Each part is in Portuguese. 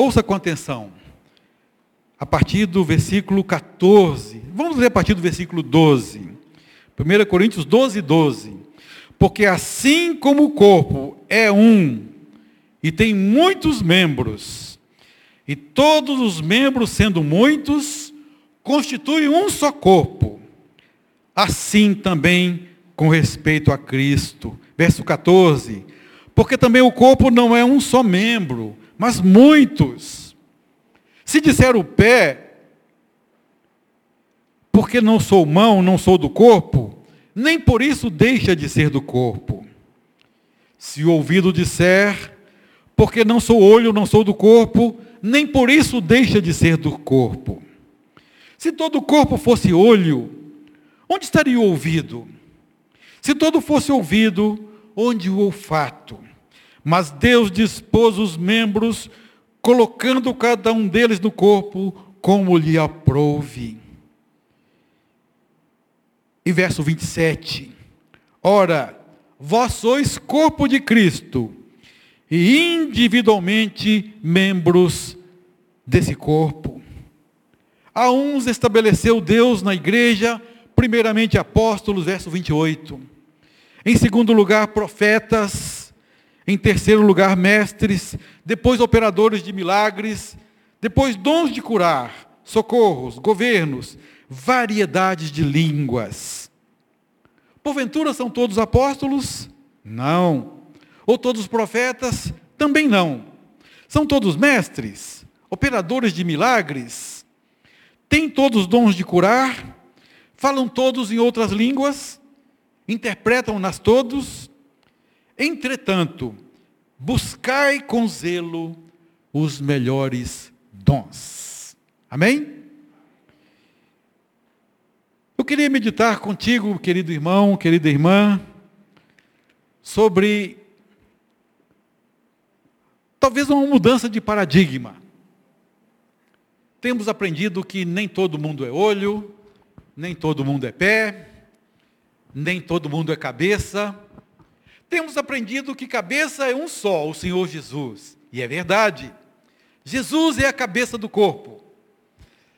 Ouça com atenção. A partir do versículo 14. Vamos ler a partir do versículo 12. 1 Coríntios 12, 12. Porque assim como o corpo é um e tem muitos membros, e todos os membros, sendo muitos, constituem um só corpo, assim também com respeito a Cristo. Verso 14. Porque também o corpo não é um só membro, mas muitos. Se disser o pé, porque não sou mão, não sou do corpo, nem por isso deixa de ser do corpo. Se o ouvido disser, porque não sou olho, não sou do corpo, nem por isso deixa de ser do corpo. Se todo o corpo fosse olho, onde estaria o ouvido? Se todo fosse ouvido, onde o olfato? Mas Deus dispôs os membros, colocando cada um deles no corpo como lhe aprouve. E verso 27. Ora, vós sois corpo de Cristo, e individualmente membros desse corpo. A uns estabeleceu Deus na igreja, primeiramente apóstolos, verso 28. Em segundo lugar, profetas. Em terceiro lugar, mestres. Depois, operadores de milagres. Depois, dons de curar, socorros, governos, variedades de línguas. Porventura são todos apóstolos? Não. Ou todos profetas? Também não. São todos mestres? Operadores de milagres? Têm todos dons de curar? Falam todos em outras línguas? Interpretam-nas todos? Entretanto, buscai com zelo os melhores dons. Amém? Eu queria meditar contigo, querido irmão, querida irmã, sobre talvez uma mudança de paradigma. Temos aprendido que nem todo mundo é olho, nem todo mundo é pé, nem todo mundo é cabeça. Temos aprendido que cabeça é um só, o Senhor Jesus. E é verdade. Jesus é a cabeça do corpo.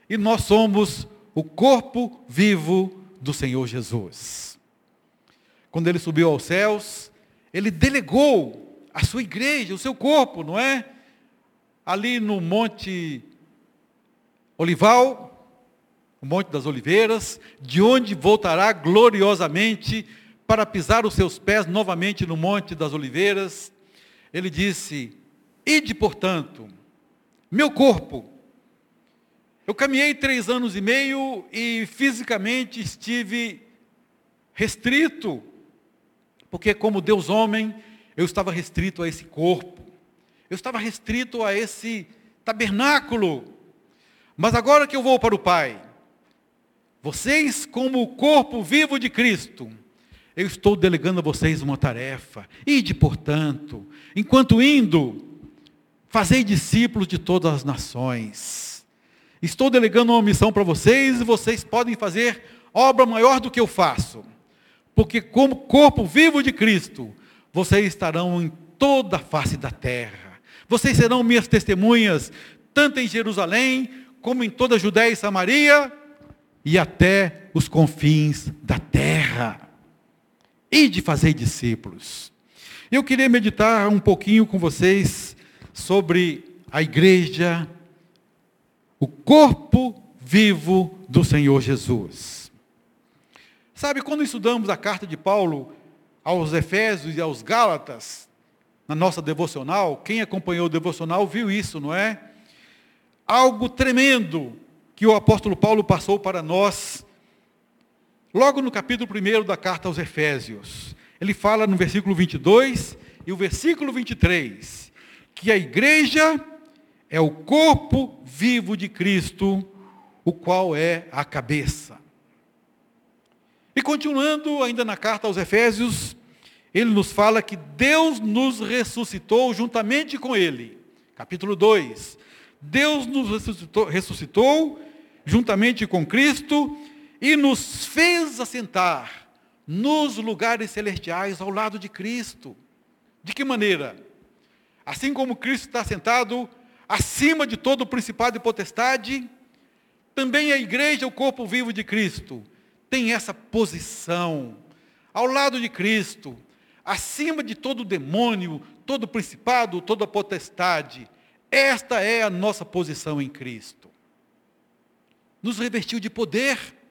E nós somos o corpo vivo do Senhor Jesus. Quando ele subiu aos céus, ele delegou a sua igreja, o seu corpo, não é? Ali no Monte Olival, o Monte das Oliveiras, de onde voltará gloriosamente para pisar os seus pés novamente no Monte das Oliveiras. Ele disse: Ide, portanto, meu corpo, eu caminhei três anos e meio e fisicamente estive restrito, porque como Deus homem, eu estava restrito a esse corpo, eu estava restrito a esse tabernáculo. Mas agora que eu vou para o Pai, vocês, como o corpo vivo de Cristo, eu estou delegando a vocês uma tarefa. Ide, portanto, enquanto indo, fazei discípulos de todas as nações Estou delegando uma missão para vocês e vocês podem fazer obra maior do que eu faço. Porque, como corpo vivo de Cristo, vocês estarão em toda a face da terra. Vocês serão minhas testemunhas, tanto em Jerusalém, como em toda a Judéia e Samaria, e até os confins da terra. E de fazer discípulos. Eu queria meditar um pouquinho com vocês sobre a igreja o corpo vivo do Senhor Jesus. Sabe, quando estudamos a carta de Paulo aos Efésios e aos Gálatas, na nossa devocional, quem acompanhou o devocional viu isso, não é? Algo tremendo que o apóstolo Paulo passou para nós, logo no capítulo 1 da carta aos Efésios. Ele fala no versículo 22 e o versículo 23, que a igreja é o corpo vivo de Cristo, o qual é a cabeça. E continuando ainda na carta aos Efésios, ele nos fala que Deus nos ressuscitou juntamente com ele. Capítulo 2. Deus nos ressuscitou, ressuscitou juntamente com Cristo e nos fez assentar nos lugares celestiais ao lado de Cristo. De que maneira? Assim como Cristo está sentado acima de todo o principado e potestade, também a igreja, o corpo vivo de Cristo, tem essa posição ao lado de Cristo, acima de todo demônio, todo principado, toda potestade. Esta é a nossa posição em Cristo. Nos revestiu de poder.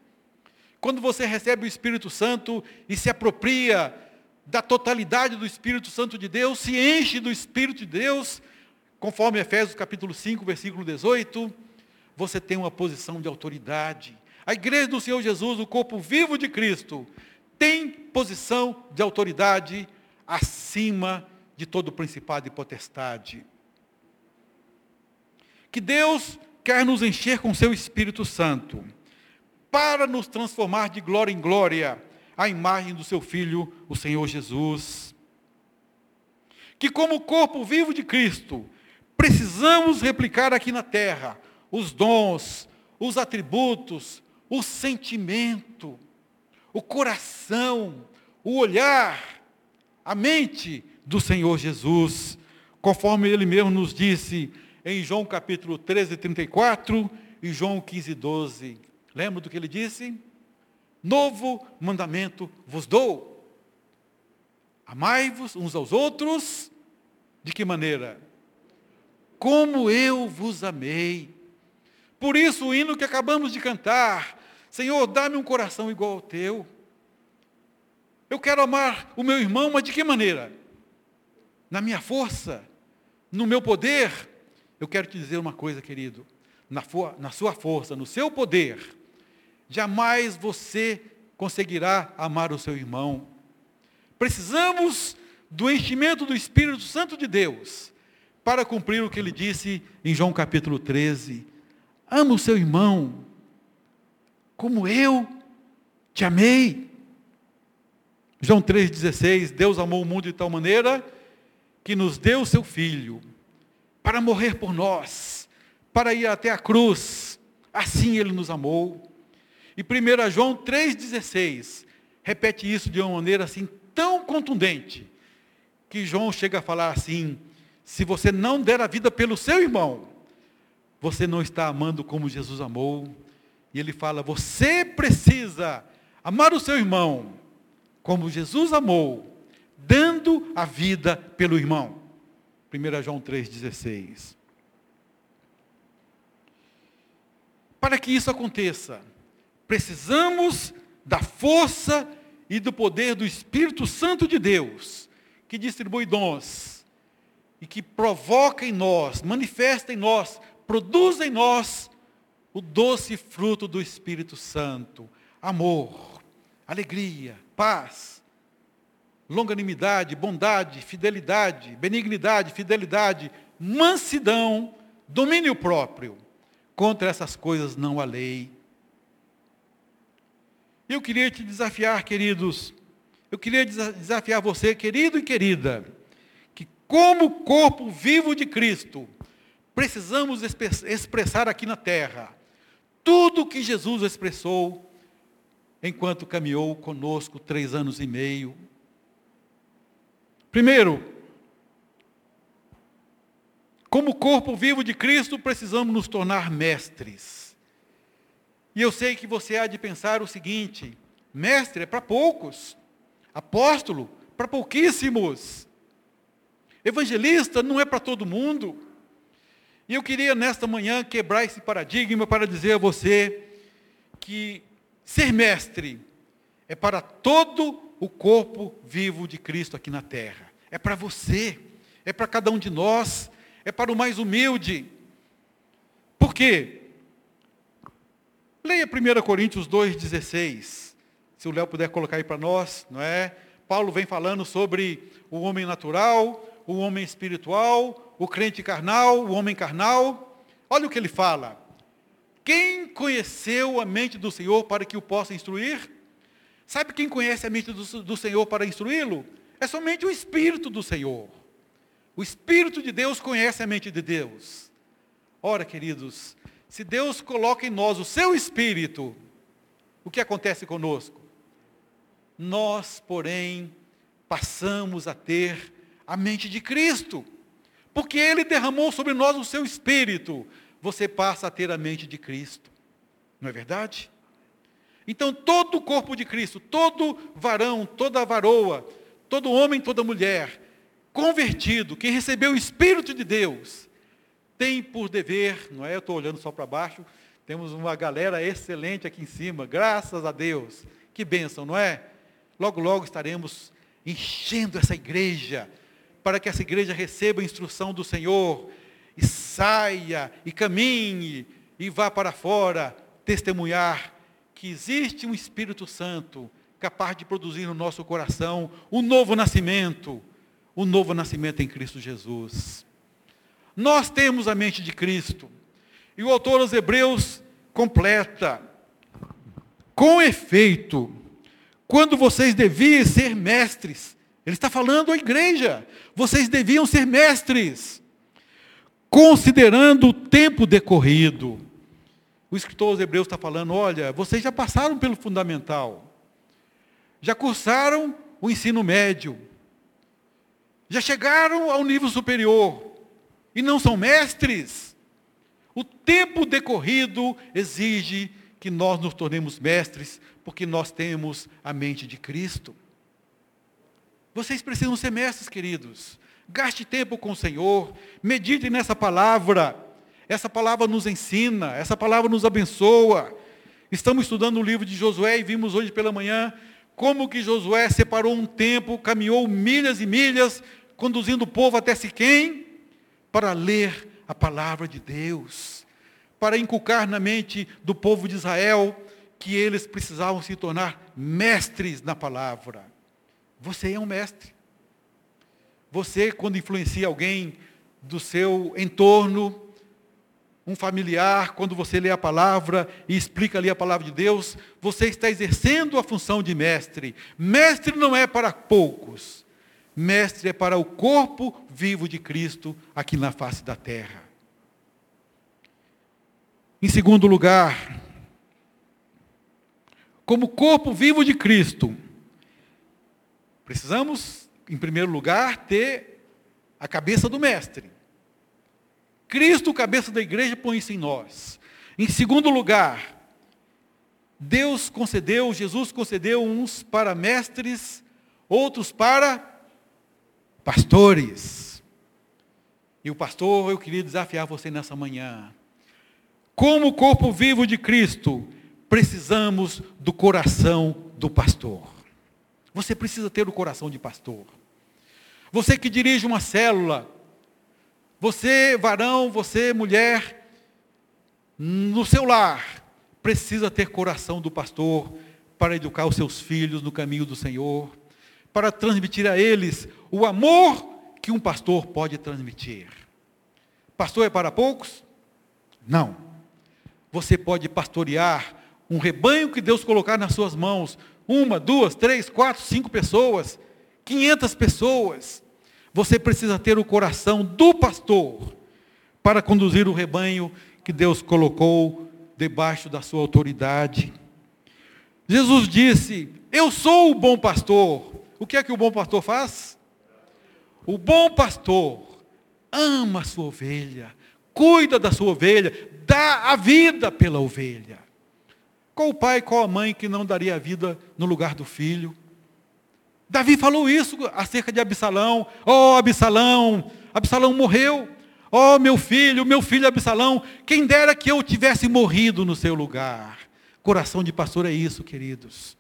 Quando você recebe o Espírito Santo e se apropria da totalidade do Espírito Santo de Deus, se enche do Espírito de Deus, conforme Efésios capítulo 5, versículo 18, você tem uma posição de autoridade. A igreja do Senhor Jesus, o corpo vivo de Cristo, tem posição de autoridade acima de todo principado e potestade. Que Deus quer nos encher com seu Espírito Santo, para nos transformar de glória em glória, à imagem do seu Filho, o Senhor Jesus. Que, como corpo vivo de Cristo, precisamos replicar aqui na terra os dons, os atributos, o sentimento, o coração, o olhar, a mente do Senhor Jesus, conforme ele mesmo nos disse em João capítulo 13, 34 e João 15, 12. Lembra do que ele disse? Novo mandamento vos dou. Amai-vos uns aos outros. De que maneira? Como eu vos amei. Por isso o hino que acabamos de cantar, Senhor, dá-me um coração igual ao teu. Eu quero amar o meu irmão, mas de que maneira? Na minha força, no meu poder. Eu quero te dizer uma coisa, querido. Na, na sua força, no seu poder, jamais você conseguirá amar o seu irmão. Precisamos do enchimento do Espírito Santo de Deus para cumprir o que ele disse em João capítulo 13. Ama o seu irmão como eu te amei. João 3,16, Deus amou o mundo de tal maneira que nos deu o seu Filho para morrer por nós, para ir até a cruz. Assim ele nos amou. E 1 João 3,16 repete isso de uma maneira assim tão contundente, que João chega a falar assim: se você não der a vida pelo seu irmão, você não está amando como Jesus amou. E ele fala: você precisa amar o seu irmão como Jesus amou, dando a vida pelo irmão. 1 João 3,16. Para que isso aconteça, Precisamos da força e do poder do Espírito Santo de Deus, que distribui dons e que provoca em nós, manifesta em nós, produz em nós o doce fruto do Espírito Santo: amor, alegria, paz, longanimidade, bondade, fidelidade, benignidade, fidelidade, mansidão, domínio próprio. Contra essas coisas não há lei. Eu queria te desafiar, queridos, eu queria desafiar você, querido e querida, que como corpo vivo de Cristo, precisamos expressar aqui na terra tudo o que Jesus expressou enquanto caminhou conosco três anos e meio. Primeiro, como corpo vivo de Cristo, precisamos nos tornar mestres. E eu sei que você há de pensar o seguinte: mestre é para poucos, apóstolo para pouquíssimos, evangelista não é para todo mundo. E eu queria nesta manhã quebrar esse paradigma para dizer a você que ser mestre é para todo o corpo vivo de Cristo aqui na terra. É para você, é para cada um de nós, é para o mais humilde. Por quê? Leia 1 Coríntios 2,16. Se o Léo puder colocar aí para nós, não é? Paulo vem falando sobre o homem natural, o homem espiritual, o crente carnal, o homem carnal. Olha o que ele fala. Quem conheceu a mente do Senhor para que o possa instruir? Sabe quem conhece a mente do, do Senhor para instruí-lo? É somente o Espírito do Senhor. O Espírito de Deus conhece a mente de Deus. Ora, queridos, se Deus coloca em nós o seu espírito, o que acontece conosco? Nós, porém, passamos a ter a mente de Cristo. porque Ele derramou sobre nós o seu Espírito, você passa a ter a mente de Cristo. Não é verdade? Então, todo o corpo de Cristo, todo varão, toda varoa, todo homem, toda mulher, convertido, que recebeu o Espírito de Deus, tem por dever, não é? Eu estou olhando só para baixo, temos uma galera excelente aqui em cima, graças a Deus. Que bênção, não é? Logo, logo estaremos enchendo essa igreja, para que essa igreja receba a instrução do Senhor, e saia, e caminhe, e vá para fora, testemunhar que existe um Espírito Santo capaz de produzir no nosso coração um novo nascimento, um novo nascimento em Cristo Jesus. Nós temos a mente de Cristo. E o autor aos Hebreus completa: com efeito, quando vocês deviam ser mestres, ele está falando à igreja, vocês deviam ser mestres, considerando o tempo decorrido. O escritor aos Hebreus está falando: olha, vocês já passaram pelo fundamental, já cursaram o ensino médio, já chegaram ao nível superior, e não são mestres. O tempo decorrido exige que nós nos tornemos mestres, porque nós temos a mente de Cristo. Vocês precisam ser mestres, queridos. Gaste tempo com o Senhor, medite nessa palavra. Essa palavra nos ensina, essa palavra nos abençoa. Estamos estudando o livro de Josué e vimos hoje pela manhã como que Josué separou um tempo, caminhou milhas e milhas, conduzindo o povo até Siquém, para ler a palavra de Deus, para inculcar na mente do povo de Israel que eles precisavam se tornar mestres na palavra. Você é um mestre. Você, quando influencia alguém do seu entorno, um familiar, quando você lê a palavra e explica ali a palavra de Deus, você está exercendo a função de mestre. Mestre não é para poucos. Mestre é para o corpo vivo de Cristo aqui na face da terra. Em segundo lugar, como corpo vivo de Cristo, precisamos, em primeiro lugar, ter a cabeça do Mestre. Cristo, cabeça da igreja, põe isso em nós. Em segundo lugar, Deus concedeu, Jesus concedeu uns para mestres, outros para pastores. E o pastor, eu queria desafiar você nessa manhã. Como corpo vivo de Cristo, precisamos do coração do pastor. Você precisa ter o coração de pastor. Você que dirige uma célula, você, varão, você, mulher, no seu lar, precisa ter coração do pastor para educar os seus filhos no caminho do Senhor, para transmitir a eles o amor que um pastor pode transmitir. Pastor é para poucos? Não. Você pode pastorear um rebanho que Deus colocar nas suas mãos, uma, duas, três, quatro, cinco pessoas, quinhentas pessoas. Você precisa ter o coração do pastor para conduzir o rebanho que Deus colocou debaixo da sua autoridade. Jesus disse: Eu sou o bom pastor. O que é que o bom pastor faz? O bom pastor ama a sua ovelha, cuida da sua ovelha, dá a vida pela ovelha. Qual o pai, qual a mãe que não daria a vida no lugar do filho? Davi falou isso acerca de Absalão. Oh, Absalão, Absalão morreu. Oh, meu filho, meu filho Absalão, quem dera que eu tivesse morrido no seu lugar. Coração de pastor é isso, queridos.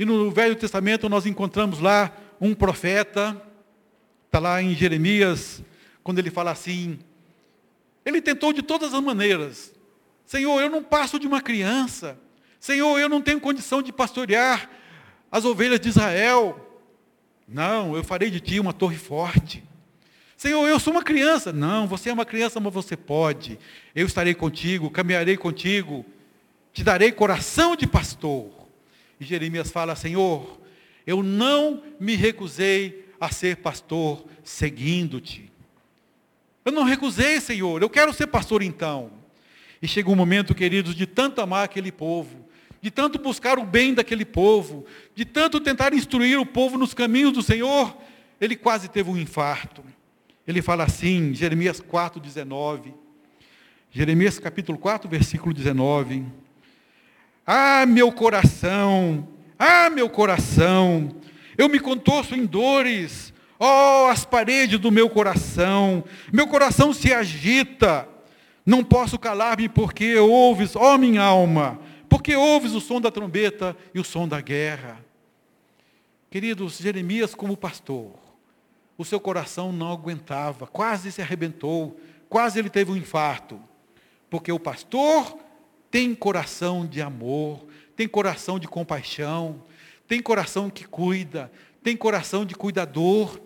E no Velho Testamento nós encontramos lá um profeta, está lá em Jeremias, quando ele fala assim: ele tentou de todas as maneiras, Senhor, eu não passo de uma criança, Senhor, eu não tenho condição de pastorear as ovelhas de Israel. Não, eu farei de ti uma torre forte. Senhor, eu sou uma criança. Não, você é uma criança, mas você pode. Eu estarei contigo, caminharei contigo, te darei coração de pastor. E Jeremias fala: Senhor, eu não me recusei a ser pastor seguindo-te. Eu não recusei, Senhor, eu quero ser pastor então. E chega um momento, queridos, de tanto amar aquele povo, de tanto buscar o bem daquele povo, de tanto tentar instruir o povo nos caminhos do Senhor, ele quase teve um infarto. ele fala assim, Jeremias 4, 19. Jeremias capítulo 4, versículo 19. Ah, meu coração, ah, meu coração, eu me contorço em dores, oh, as paredes do meu coração, meu coração se agita, não posso calar-me porque ouves, ó oh, minha alma, porque ouves o som da trombeta e o som da guerra. Queridos, Jeremias, como pastor, o seu coração não aguentava, quase se arrebentou, quase ele teve um infarto, porque o pastor tem coração de amor, tem coração de compaixão, tem coração que cuida, tem coração de cuidador.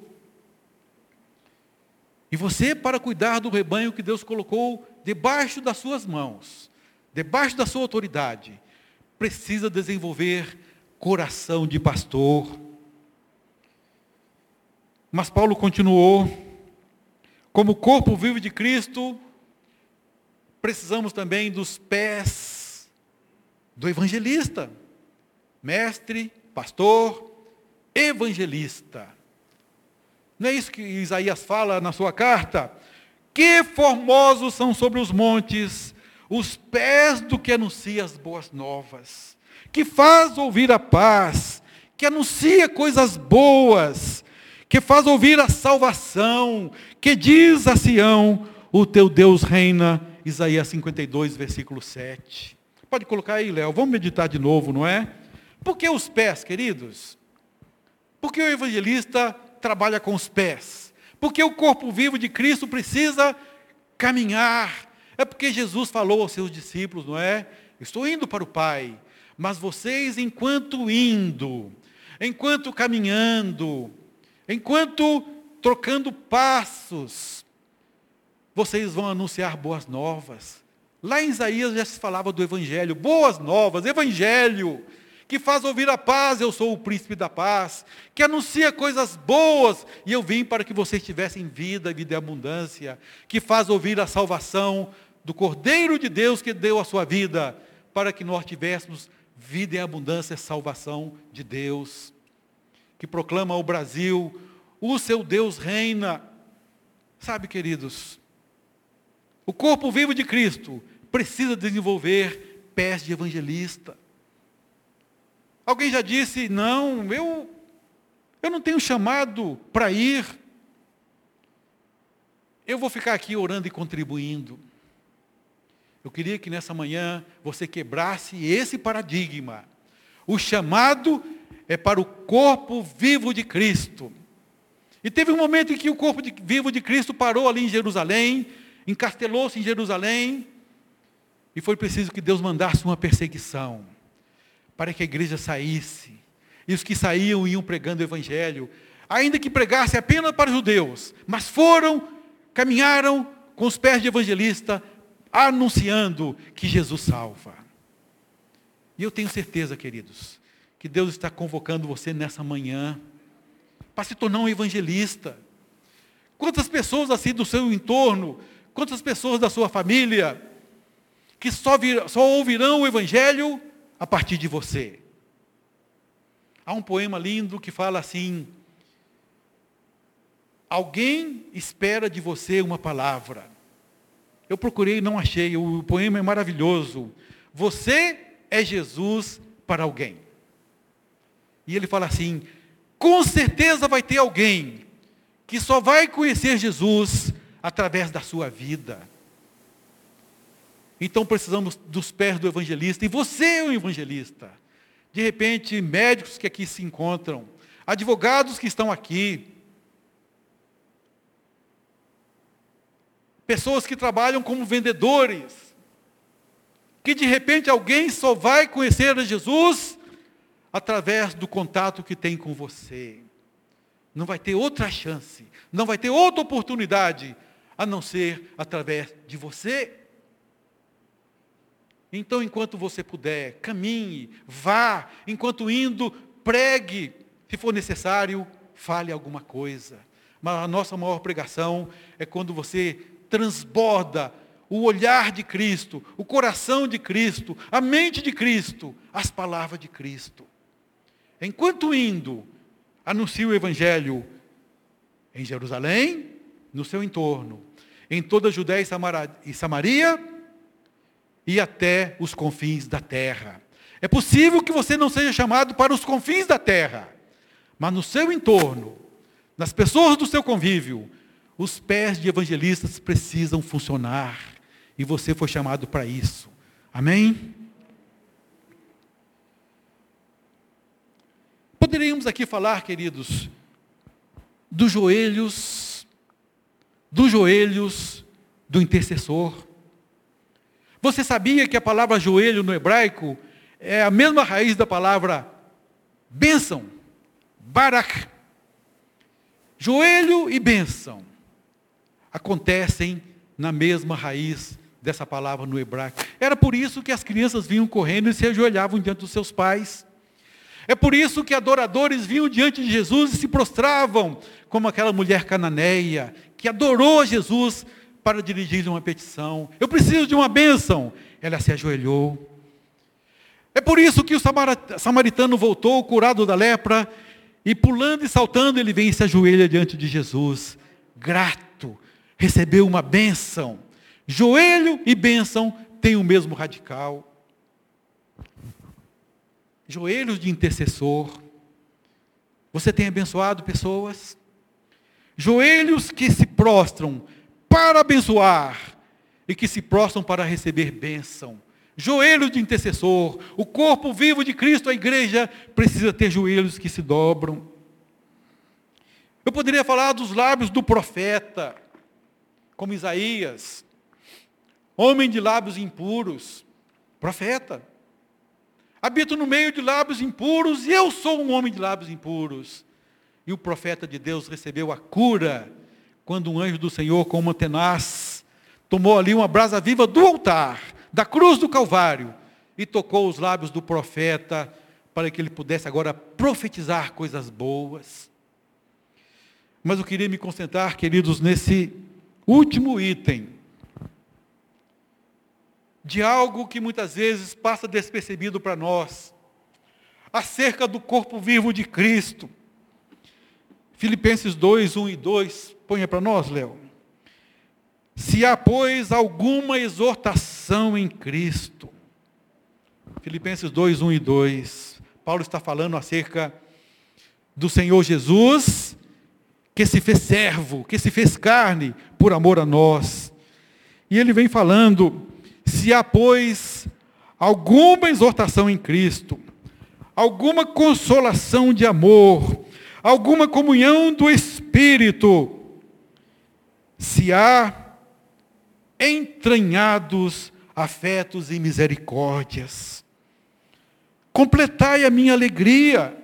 E você, para cuidar do rebanho que Deus colocou debaixo das suas mãos, debaixo da sua autoridade, precisa desenvolver coração de pastor. Mas Paulo continuou, como corpo vivo de Cristo, precisamos também dos pés do evangelista, mestre, pastor, evangelista. Não é isso que Isaías fala na sua carta? Que formosos são sobre os montes os pés do que anuncia as boas novas, que faz ouvir a paz, que anuncia coisas boas, que faz ouvir a salvação, que diz a Sião: o teu Deus reina Isaías 52, versículo 7. Pode colocar aí, Léo, vamos meditar de novo, não é? Por que os pés, queridos? Porque o evangelista trabalha com os pés. Porque o corpo vivo de Cristo precisa caminhar. É porque Jesus falou aos seus discípulos, não é? Estou indo para o Pai, mas vocês, enquanto indo, enquanto caminhando, enquanto trocando passos, vocês vão anunciar boas novas. Lá em Isaías já se falava do Evangelho, boas novas, Evangelho, que faz ouvir a paz, eu sou o príncipe da paz, que anuncia coisas boas, e eu vim para que vocês tivessem vida, vida e abundância, que faz ouvir a salvação do Cordeiro de Deus que deu a sua vida, para que nós tivéssemos vida em abundância, salvação de Deus, que proclama ao Brasil, o seu Deus reina. Sabe, queridos, o corpo vivo de Cristo precisa desenvolver pés de evangelista. Alguém já disse, não, eu, eu não tenho chamado para ir. Eu vou ficar aqui orando e contribuindo. Eu queria que nessa manhã você quebrasse esse paradigma. O chamado é para o corpo vivo de Cristo. E teve um momento em que o corpo de, vivo de Cristo parou ali em Jerusalém, encastelou-se em Jerusalém, e foi preciso que Deus mandasse uma perseguição para que a igreja saísse. E os que saíam iam pregando o evangelho, ainda que pregasse apenas para os judeus, mas foram, caminharam com os pés de evangelista, anunciando que Jesus salva. E eu tenho certeza, queridos, que Deus está convocando você nessa manhã para se tornar um evangelista. Quantas pessoas assim do seu entorno Quantas pessoas da sua família que só, vir, só ouvirão o Evangelho a partir de você? Há um poema lindo que fala assim: Alguém espera de você uma palavra. Eu procurei e não achei, o poema é maravilhoso. Você é Jesus para alguém. E ele fala assim: com certeza vai ter alguém que só vai conhecer Jesus através da sua vida. Então precisamos dos pés do evangelista, e você é um evangelista. De repente, médicos que aqui se encontram, advogados que estão aqui, pessoas que trabalham como vendedores, que de repente alguém só vai conhecer Jesus através do contato que tem com você. Não vai ter outra chance, não vai ter outra oportunidade a não ser através de você. Então, enquanto você puder, caminhe, vá, enquanto indo, pregue, se for necessário, fale alguma coisa. Mas a nossa maior pregação é quando você transborda o olhar de Cristo, o coração de Cristo, a mente de Cristo, as palavras de Cristo. Enquanto indo, anuncie o Evangelho em Jerusalém, no seu entorno, em toda a Judéia e Samaria e até os confins da terra. É possível que você não seja chamado para os confins da terra, mas no seu entorno, nas pessoas do seu convívio, os pés de evangelistas precisam funcionar e você foi chamado para isso. Amém? Poderíamos aqui falar, queridos, dos joelhos, dos joelhos do intercessor. Você sabia que a palavra joelho no hebraico é a mesma raiz da palavra bênção, barak. Joelho e bênção acontecem na mesma raiz dessa palavra no hebraico. Era por isso que as crianças vinham correndo e se ajoelhavam diante dos seus pais. É por isso que adoradores vinham diante de Jesus e se prostravam, como aquela mulher cananeia, que adorou Jesus para dirigir-lhe uma petição. Eu preciso de uma bênção. Ela se ajoelhou. É por isso que o samaritano voltou, curado da lepra, e pulando e saltando, ele vem e se ajoelha diante de Jesus, grato, recebeu uma bênção. Joelho e bênção têm o mesmo radical joelhos de intercessor. Você tem abençoado pessoas? Joelhos que se prostram para abençoar e que se prostram para receber bênção. Joelhos de intercessor. O corpo vivo de Cristo, a igreja, precisa ter joelhos que se dobram. Eu poderia falar dos lábios do profeta, como Isaías, homem de lábios impuros, profeta. Habito no meio de lábios impuros e eu sou um homem de lábios impuros. E o profeta de Deus recebeu a cura quando um anjo do Senhor, com uma tenaz, tomou ali uma brasa viva do altar, da cruz do Calvário, e tocou os lábios do profeta para que ele pudesse agora profetizar coisas boas. Mas eu queria me concentrar, queridos, nesse último item de algo que muitas vezes passa despercebido para nós, acerca do corpo vivo de Cristo. Filipenses 2, 1 e 2, ponha para nós, Léo. Se há, pois, alguma exortação em Cristo. Filipenses 2, 1 e 2. Paulo está falando acerca do Senhor Jesus, que se fez servo, que se fez carne por amor a nós. E ele vem falando se há, pois, alguma exortação em Cristo, alguma consolação de amor, alguma comunhão do Espírito, se há entranhados afetos e misericórdias. Completai a minha alegria,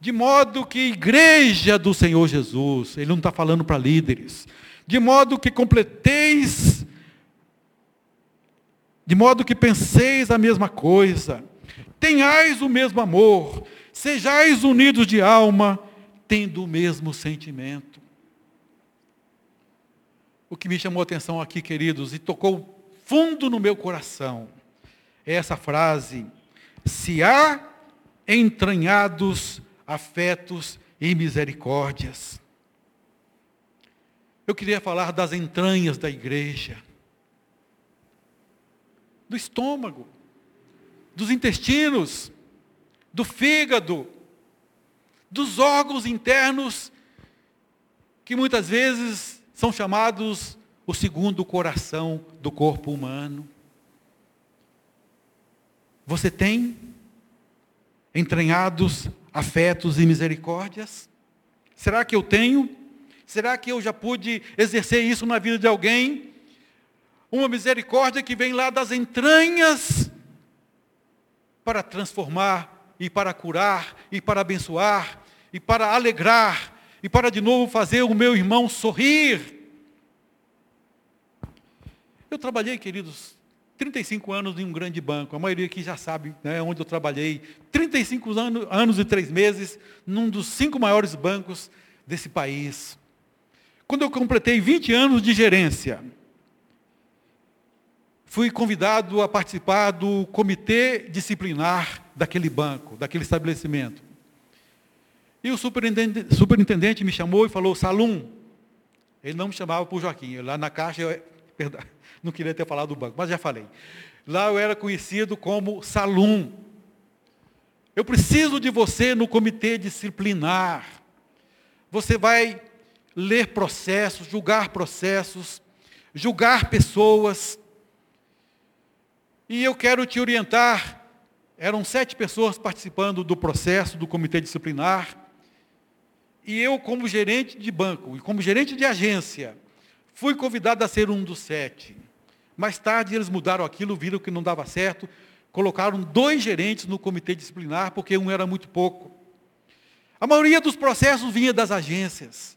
de modo que igreja do Senhor Jesus, ele não está falando para líderes, de modo que completeis de modo que penseis a mesma coisa, tenhais o mesmo amor, sejais unidos de alma, tendo o mesmo sentimento. O que me chamou a atenção aqui, queridos, e tocou fundo no meu coração, é essa frase: se há entranhados afetos e misericórdias. Eu queria falar das entranhas da igreja do estômago, dos intestinos, do fígado, dos órgãos internos, que muitas vezes são chamados o segundo coração do corpo humano. Você tem entranhados afetos e misericórdias? Será que eu tenho? Será que eu já pude exercer isso na vida de alguém? uma misericórdia que vem lá das entranhas para transformar e para curar e para abençoar e para alegrar e para de novo fazer o meu irmão sorrir. Eu trabalhei, queridos, 35 anos em um grande banco, a maioria aqui já sabe né, onde eu trabalhei. 35 anos, anos e três meses num dos cinco maiores bancos desse país. Quando eu completei 20 anos de gerência, fui convidado a participar do comitê disciplinar daquele banco, daquele estabelecimento. E o superintendente, superintendente me chamou e falou: Salum, Ele não me chamava por Joaquim. Lá na caixa, eu, perdão, não queria ter falado do banco, mas já falei. Lá eu era conhecido como Salum. Eu preciso de você no comitê disciplinar. Você vai ler processos, julgar processos, julgar pessoas. E eu quero te orientar. Eram sete pessoas participando do processo do comitê disciplinar. E eu, como gerente de banco e como gerente de agência, fui convidado a ser um dos sete. Mais tarde eles mudaram aquilo, viram que não dava certo, colocaram dois gerentes no comitê disciplinar, porque um era muito pouco. A maioria dos processos vinha das agências,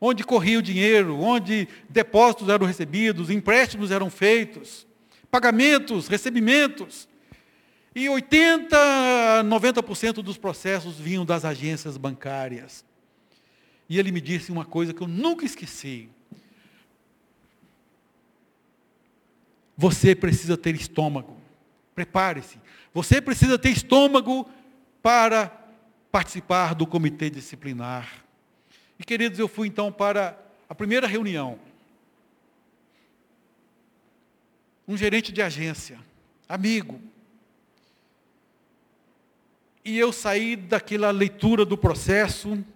onde corria o dinheiro, onde depósitos eram recebidos, empréstimos eram feitos, pagamentos, recebimentos. E 80, 90% dos processos vinham das agências bancárias. E ele me disse uma coisa que eu nunca esqueci. Você precisa ter estômago. Prepare-se. Você precisa ter estômago para participar do comitê disciplinar. E queridos, eu fui então para a primeira reunião. Um gerente de agência, amigo. E eu saí daquela leitura do processo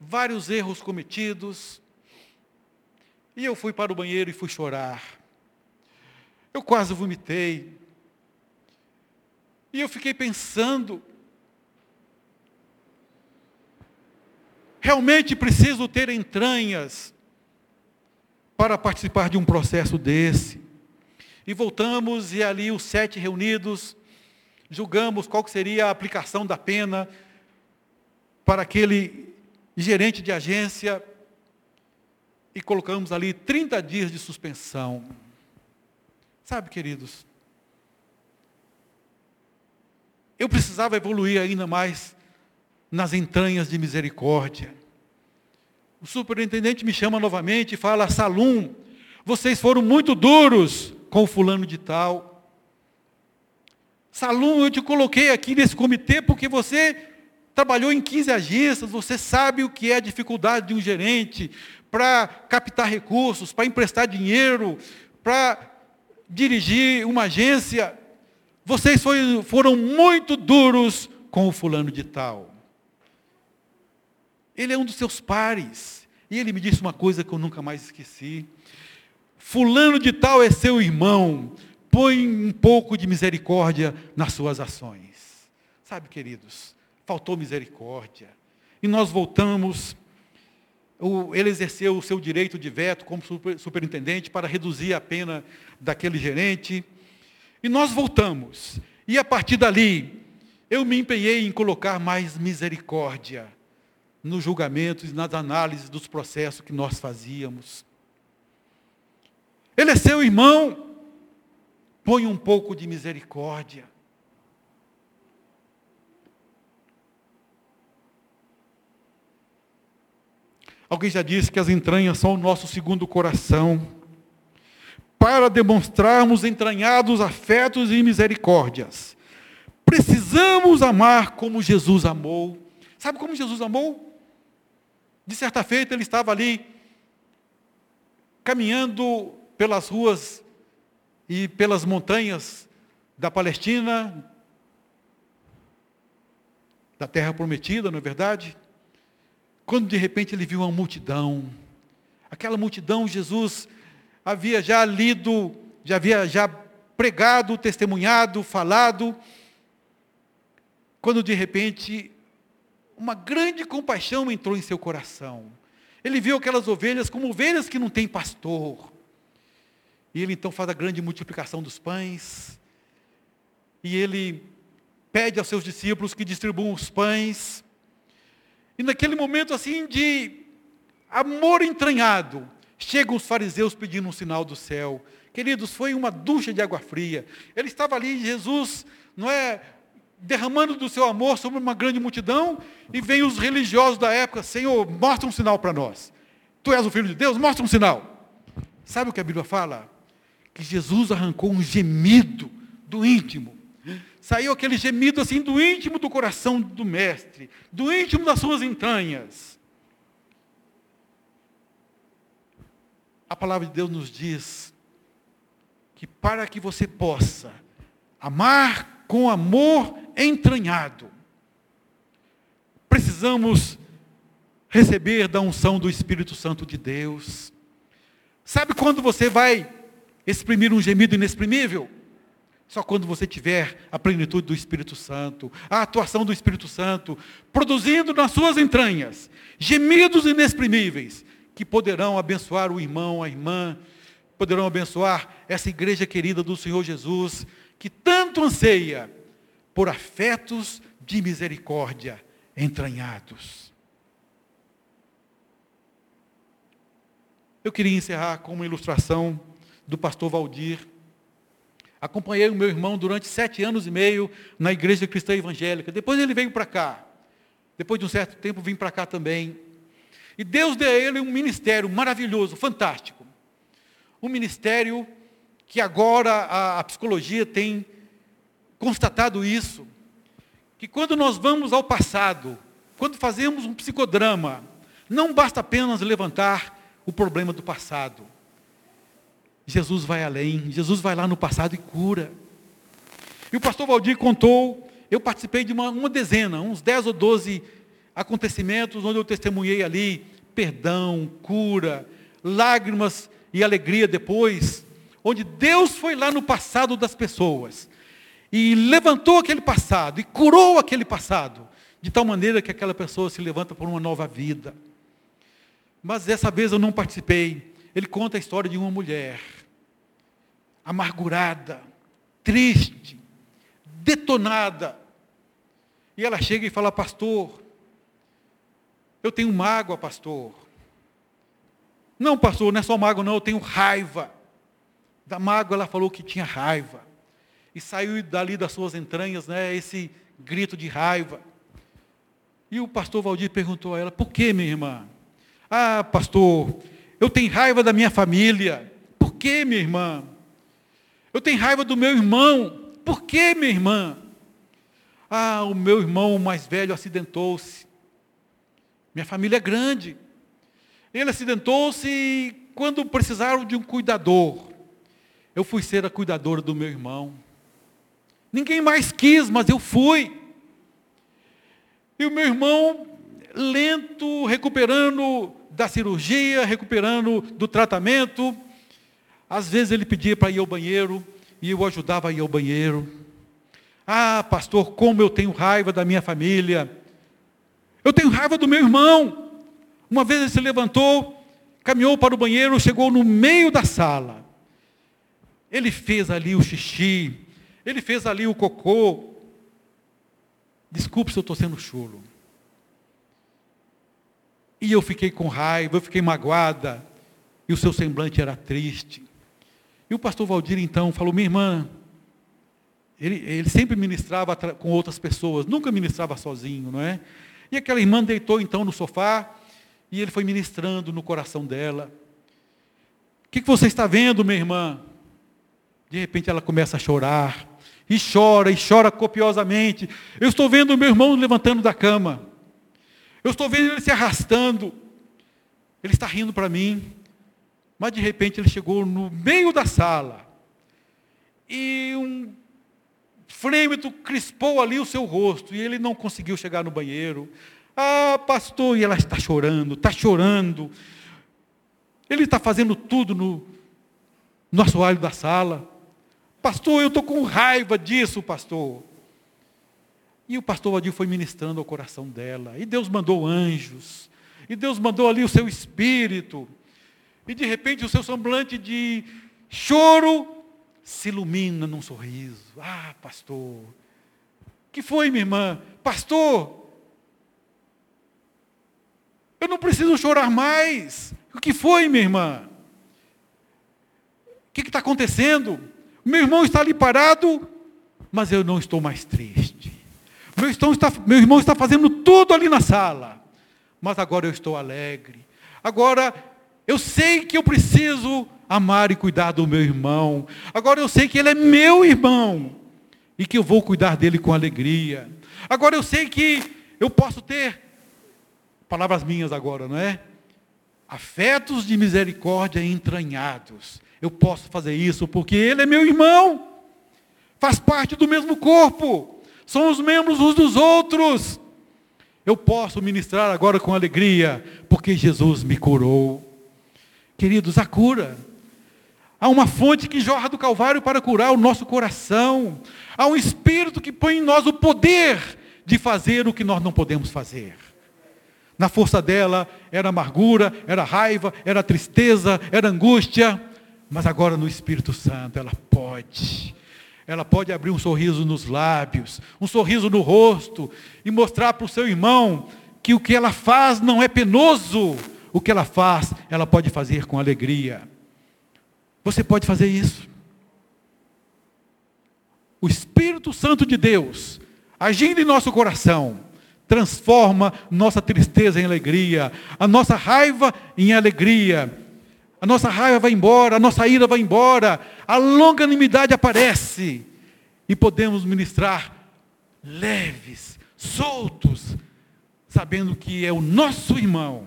vários erros cometidos. E eu fui para o banheiro e fui chorar. Eu quase vomitei. E eu fiquei pensando, realmente preciso ter entranhas para participar de um processo desse. E voltamos, e ali os sete reunidos, julgamos qual seria a aplicação da pena para aquele gerente de agência, e colocamos ali 30 dias de suspensão. Sabe, queridos, eu precisava evoluir ainda mais nas entranhas de misericórdia. O superintendente me chama novamente e fala: Salum, vocês foram muito duros com o fulano de tal. Salum, eu te coloquei aqui nesse comitê porque você trabalhou em 15 agências, você sabe o que é a dificuldade de um gerente para captar recursos, para emprestar dinheiro, para dirigir uma agência. Vocês foi, foram muito duros com o fulano de tal. Ele é um dos seus pares. E ele me disse uma coisa que eu nunca mais esqueci. Fulano de tal é seu irmão. Põe um pouco de misericórdia nas suas ações. Sabe, queridos, faltou misericórdia. E nós voltamos, ele exerceu o seu direito de veto como superintendente para reduzir a pena daquele gerente. E nós voltamos. E a partir dali, eu me empenhei em colocar mais misericórdia nos julgamentos e nas análises dos processos que nós fazíamos. Ele é seu irmão, põe um pouco de misericórdia. Alguém já disse que as entranhas são o nosso segundo coração. Para demonstrarmos entranhados afetos e misericórdias, precisamos amar como Jesus amou. Sabe como Jesus amou? De certa feita, ele estava ali, caminhando pelas ruas e pelas montanhas da Palestina, da terra prometida, não é verdade? quando de repente ele viu uma multidão. Aquela multidão, Jesus havia já lido, já havia já pregado, testemunhado, falado, quando de repente uma grande compaixão entrou em seu coração. Ele viu aquelas ovelhas como ovelhas que não têm pastor. E ele então faz a grande multiplicação dos pães. E ele pede aos seus discípulos que distribuam os pães. E naquele momento assim de amor entranhado, chegam os fariseus pedindo um sinal do céu. Queridos, foi uma ducha de água fria. Ele estava ali, Jesus, não é, derramando do seu amor sobre uma grande multidão, e vem os religiosos da época, Senhor, mostra um sinal para nós. Tu és o Filho de Deus, mostra um sinal. Sabe o que a Bíblia fala? Que Jesus arrancou um gemido do íntimo saiu aquele gemido assim do íntimo do coração do mestre, do íntimo das suas entranhas. a palavra de Deus nos diz que para que você possa amar com amor entranhado, precisamos receber da unção do Espírito Santo de Deus. Sabe quando você vai exprimir um gemido inexprimível? Só quando você tiver a plenitude do Espírito Santo, a atuação do Espírito Santo, produzindo nas suas entranhas gemidos inexprimíveis, que poderão abençoar o irmão, a irmã, poderão abençoar essa igreja querida do Senhor Jesus, que tanto anseia por afetos de misericórdia entranhados. Eu queria encerrar com uma ilustração do pastor Valdir. Acompanhei o meu irmão durante sete anos e meio na igreja cristã evangélica. Depois ele veio para cá. Depois de um certo tempo, vim para cá também. E Deus deu a ele um ministério maravilhoso, fantástico. Um ministério que agora a, a psicologia tem constatado isso que quando nós vamos ao passado, quando fazemos um psicodrama, não basta apenas levantar o problema do passado. Jesus vai além, Jesus vai lá no passado e cura. E o pastor Valdir contou, eu participei de uma, uma dezena, uns 10 ou 12 acontecimentos onde eu testemunhei ali perdão, cura, lágrimas e alegria depois, onde Deus foi lá no passado das pessoas e levantou aquele passado, e curou aquele passado, de tal maneira que aquela pessoa se levanta por uma nova vida. Mas dessa vez eu não participei. Ele conta a história de uma mulher, amargurada, triste, detonada. E ela chega e fala: Pastor, eu tenho mágoa, pastor. Não, pastor, não é só mágoa, não, eu tenho raiva. Da mágoa ela falou que tinha raiva e saiu dali das suas entranhas né, esse grito de raiva. E o pastor Valdir perguntou a ela: Por que, minha irmã? Ah, pastor, eu tenho raiva da minha família. Por que, minha irmã? Eu tenho raiva do meu irmão. Por que, minha irmã? Ah, o meu irmão mais velho acidentou-se. Minha família é grande. Ele acidentou-se quando precisaram de um cuidador. Eu fui ser a cuidadora do meu irmão. Ninguém mais quis, mas eu fui. E o meu irmão, lento, recuperando da cirurgia, recuperando do tratamento. Às vezes ele pedia para ir ao banheiro e eu ajudava a ir ao banheiro. Ah, pastor, como eu tenho raiva da minha família. Eu tenho raiva do meu irmão. Uma vez ele se levantou, caminhou para o banheiro, chegou no meio da sala. Ele fez ali o xixi, ele fez ali o cocô. Desculpe se eu estou sendo chulo. E eu fiquei com raiva, eu fiquei magoada. E o seu semblante era triste. E o pastor Valdir então falou: Minha irmã, ele, ele sempre ministrava com outras pessoas, nunca ministrava sozinho, não é? E aquela irmã deitou então no sofá e ele foi ministrando no coração dela. O que, que você está vendo, minha irmã? De repente ela começa a chorar e chora, e chora copiosamente. Eu estou vendo meu irmão levantando da cama. Eu estou vendo ele se arrastando. Ele está rindo para mim. Mas de repente ele chegou no meio da sala. E um frêmito crispou ali o seu rosto. E ele não conseguiu chegar no banheiro. Ah, pastor, e ela está chorando, está chorando. Ele está fazendo tudo no, no assoalho da sala. Pastor, eu estou com raiva disso, pastor. E o pastor Valdir foi ministrando ao coração dela. E Deus mandou anjos. E Deus mandou ali o seu espírito. E de repente o seu semblante de choro se ilumina num sorriso. Ah, pastor. que foi, minha irmã? Pastor, eu não preciso chorar mais. O que foi, minha irmã? O que está acontecendo? Meu irmão está ali parado, mas eu não estou mais triste. Meu irmão, está, meu irmão está fazendo tudo ali na sala, mas agora eu estou alegre. Agora eu sei que eu preciso amar e cuidar do meu irmão. Agora eu sei que ele é meu irmão e que eu vou cuidar dele com alegria. Agora eu sei que eu posso ter palavras minhas agora, não é? afetos de misericórdia entranhados. Eu posso fazer isso porque ele é meu irmão, faz parte do mesmo corpo, somos membros uns dos outros. Eu posso ministrar agora com alegria, porque Jesus me curou. Queridos, a cura. Há uma fonte que jorra do Calvário para curar o nosso coração. Há um Espírito que põe em nós o poder de fazer o que nós não podemos fazer. Na força dela era amargura, era raiva, era tristeza, era angústia. Mas agora no Espírito Santo ela pode. Ela pode abrir um sorriso nos lábios, um sorriso no rosto e mostrar para o seu irmão que o que ela faz não é penoso. O que ela faz, ela pode fazer com alegria. Você pode fazer isso. O Espírito Santo de Deus, agindo em nosso coração, transforma nossa tristeza em alegria, a nossa raiva em alegria. A nossa raiva vai embora, a nossa ira vai embora, a longanimidade aparece e podemos ministrar leves, soltos, sabendo que é o nosso irmão,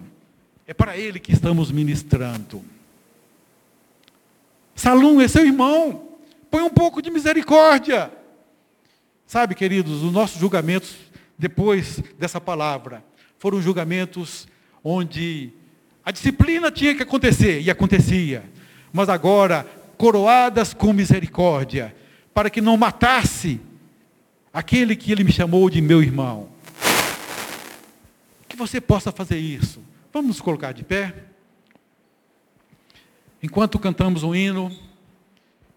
é para ele que estamos ministrando. Salum é seu irmão, põe um pouco de misericórdia. Sabe, queridos, os nossos julgamentos depois dessa palavra. Foram julgamentos onde a disciplina tinha que acontecer, e acontecia. Mas agora, coroadas com misericórdia, para que não matasse aquele que ele me chamou de meu irmão. Que você possa fazer isso. Vamos nos colocar de pé? Enquanto cantamos um hino,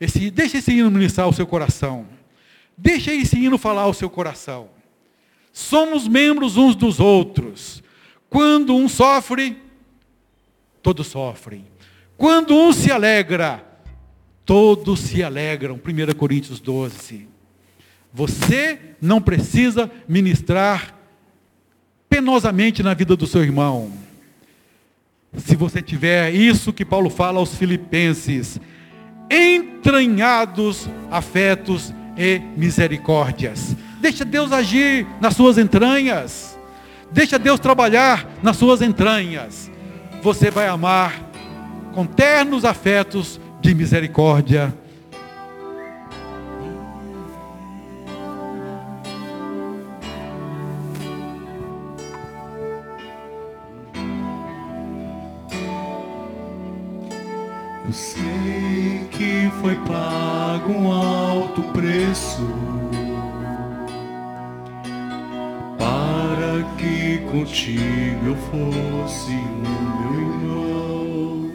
esse, deixa esse hino ministrar o seu coração. Deixa esse hino falar ao seu coração. Somos membros uns dos outros. Quando um sofre, todos sofrem. Quando um se alegra, todos se alegram. 1 Coríntios 12. Você não precisa ministrar penosamente na vida do seu irmão. Se você tiver isso que Paulo fala aos filipenses, entranhados afetos e misericórdias. Deixa Deus agir nas suas entranhas. Deixa Deus trabalhar nas suas entranhas. Você vai amar com ternos afetos de misericórdia. Sei que foi pago um alto preço que contigo eu fosse o meu irmão.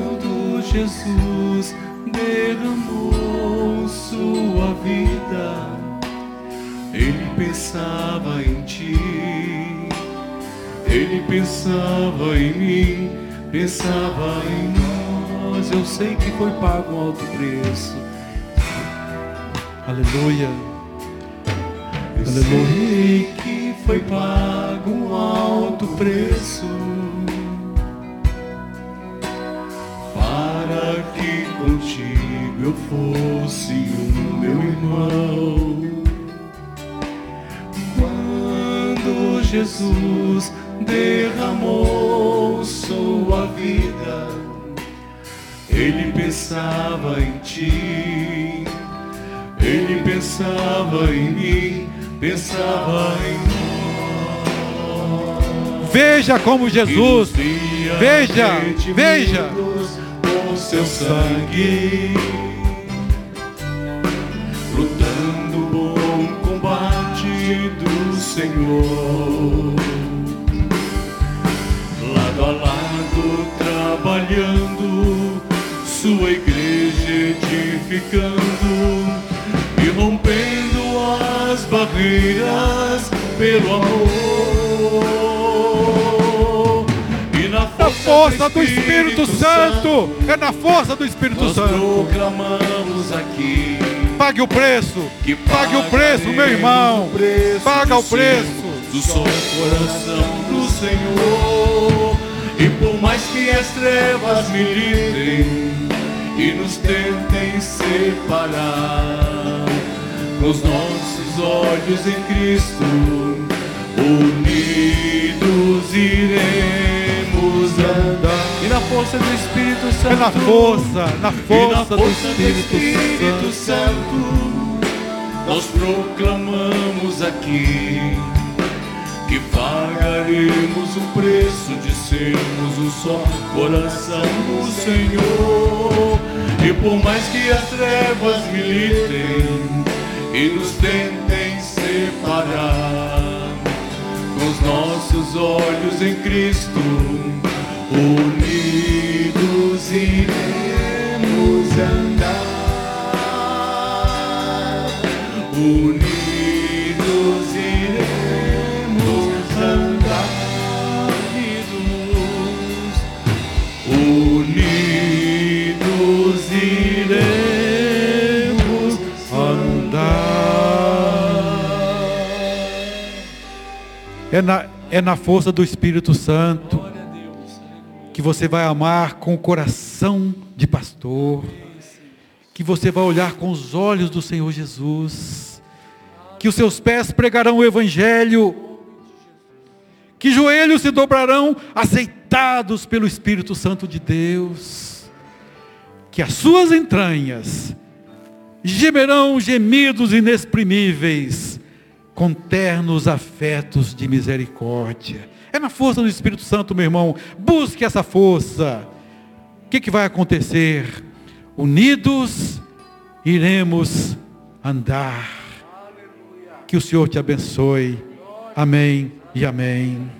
Quando Jesus derramou sua vida, ele pensava em ti, ele pensava em mim, pensava em nós. Eu sei que foi pago um alto preço. Aleluia. Aleluia. que foi pago um alto preço para que contigo eu fosse o meu irmão. Quando Jesus derramou vida, ele pensava em ti, ele pensava em mim pensava em nós. Veja como Jesus, veja, veja, com seu sangue, lutando o bom combate do Senhor, lado a lado trabalhando, sua igreja edificando e rompendo as barreiras pelo amor. E na força, força do, Espírito, Espírito Santo, é na força do Espírito nós Santo. proclamamos aqui. Pague o preço, que pague o preço, meu irmão. Preço Paga o preço. Do som coração do Senhor. E por mais que as trevas militem e nos tentem separar, com os nossos olhos em Cristo unidos iremos andar. E na força do Espírito Santo. É na força, na força, na força do, Espírito Espírito, Santo. Santo nós proclamamos aqui que pagaremos o preço de sermos um só coração do Senhor. E por mais que as trevas militem e nos tentem separar, com os nossos olhos em Cristo, unidos iremos andar. Unidos É na, é na força do Espírito Santo que você vai amar com o coração de pastor, que você vai olhar com os olhos do Senhor Jesus, que os seus pés pregarão o Evangelho, que joelhos se dobrarão aceitados pelo Espírito Santo de Deus, que as suas entranhas gemerão gemidos inexprimíveis, com ternos afetos de misericórdia. É na força do Espírito Santo, meu irmão. Busque essa força. O que, que vai acontecer? Unidos iremos andar. Que o Senhor te abençoe. Amém e amém.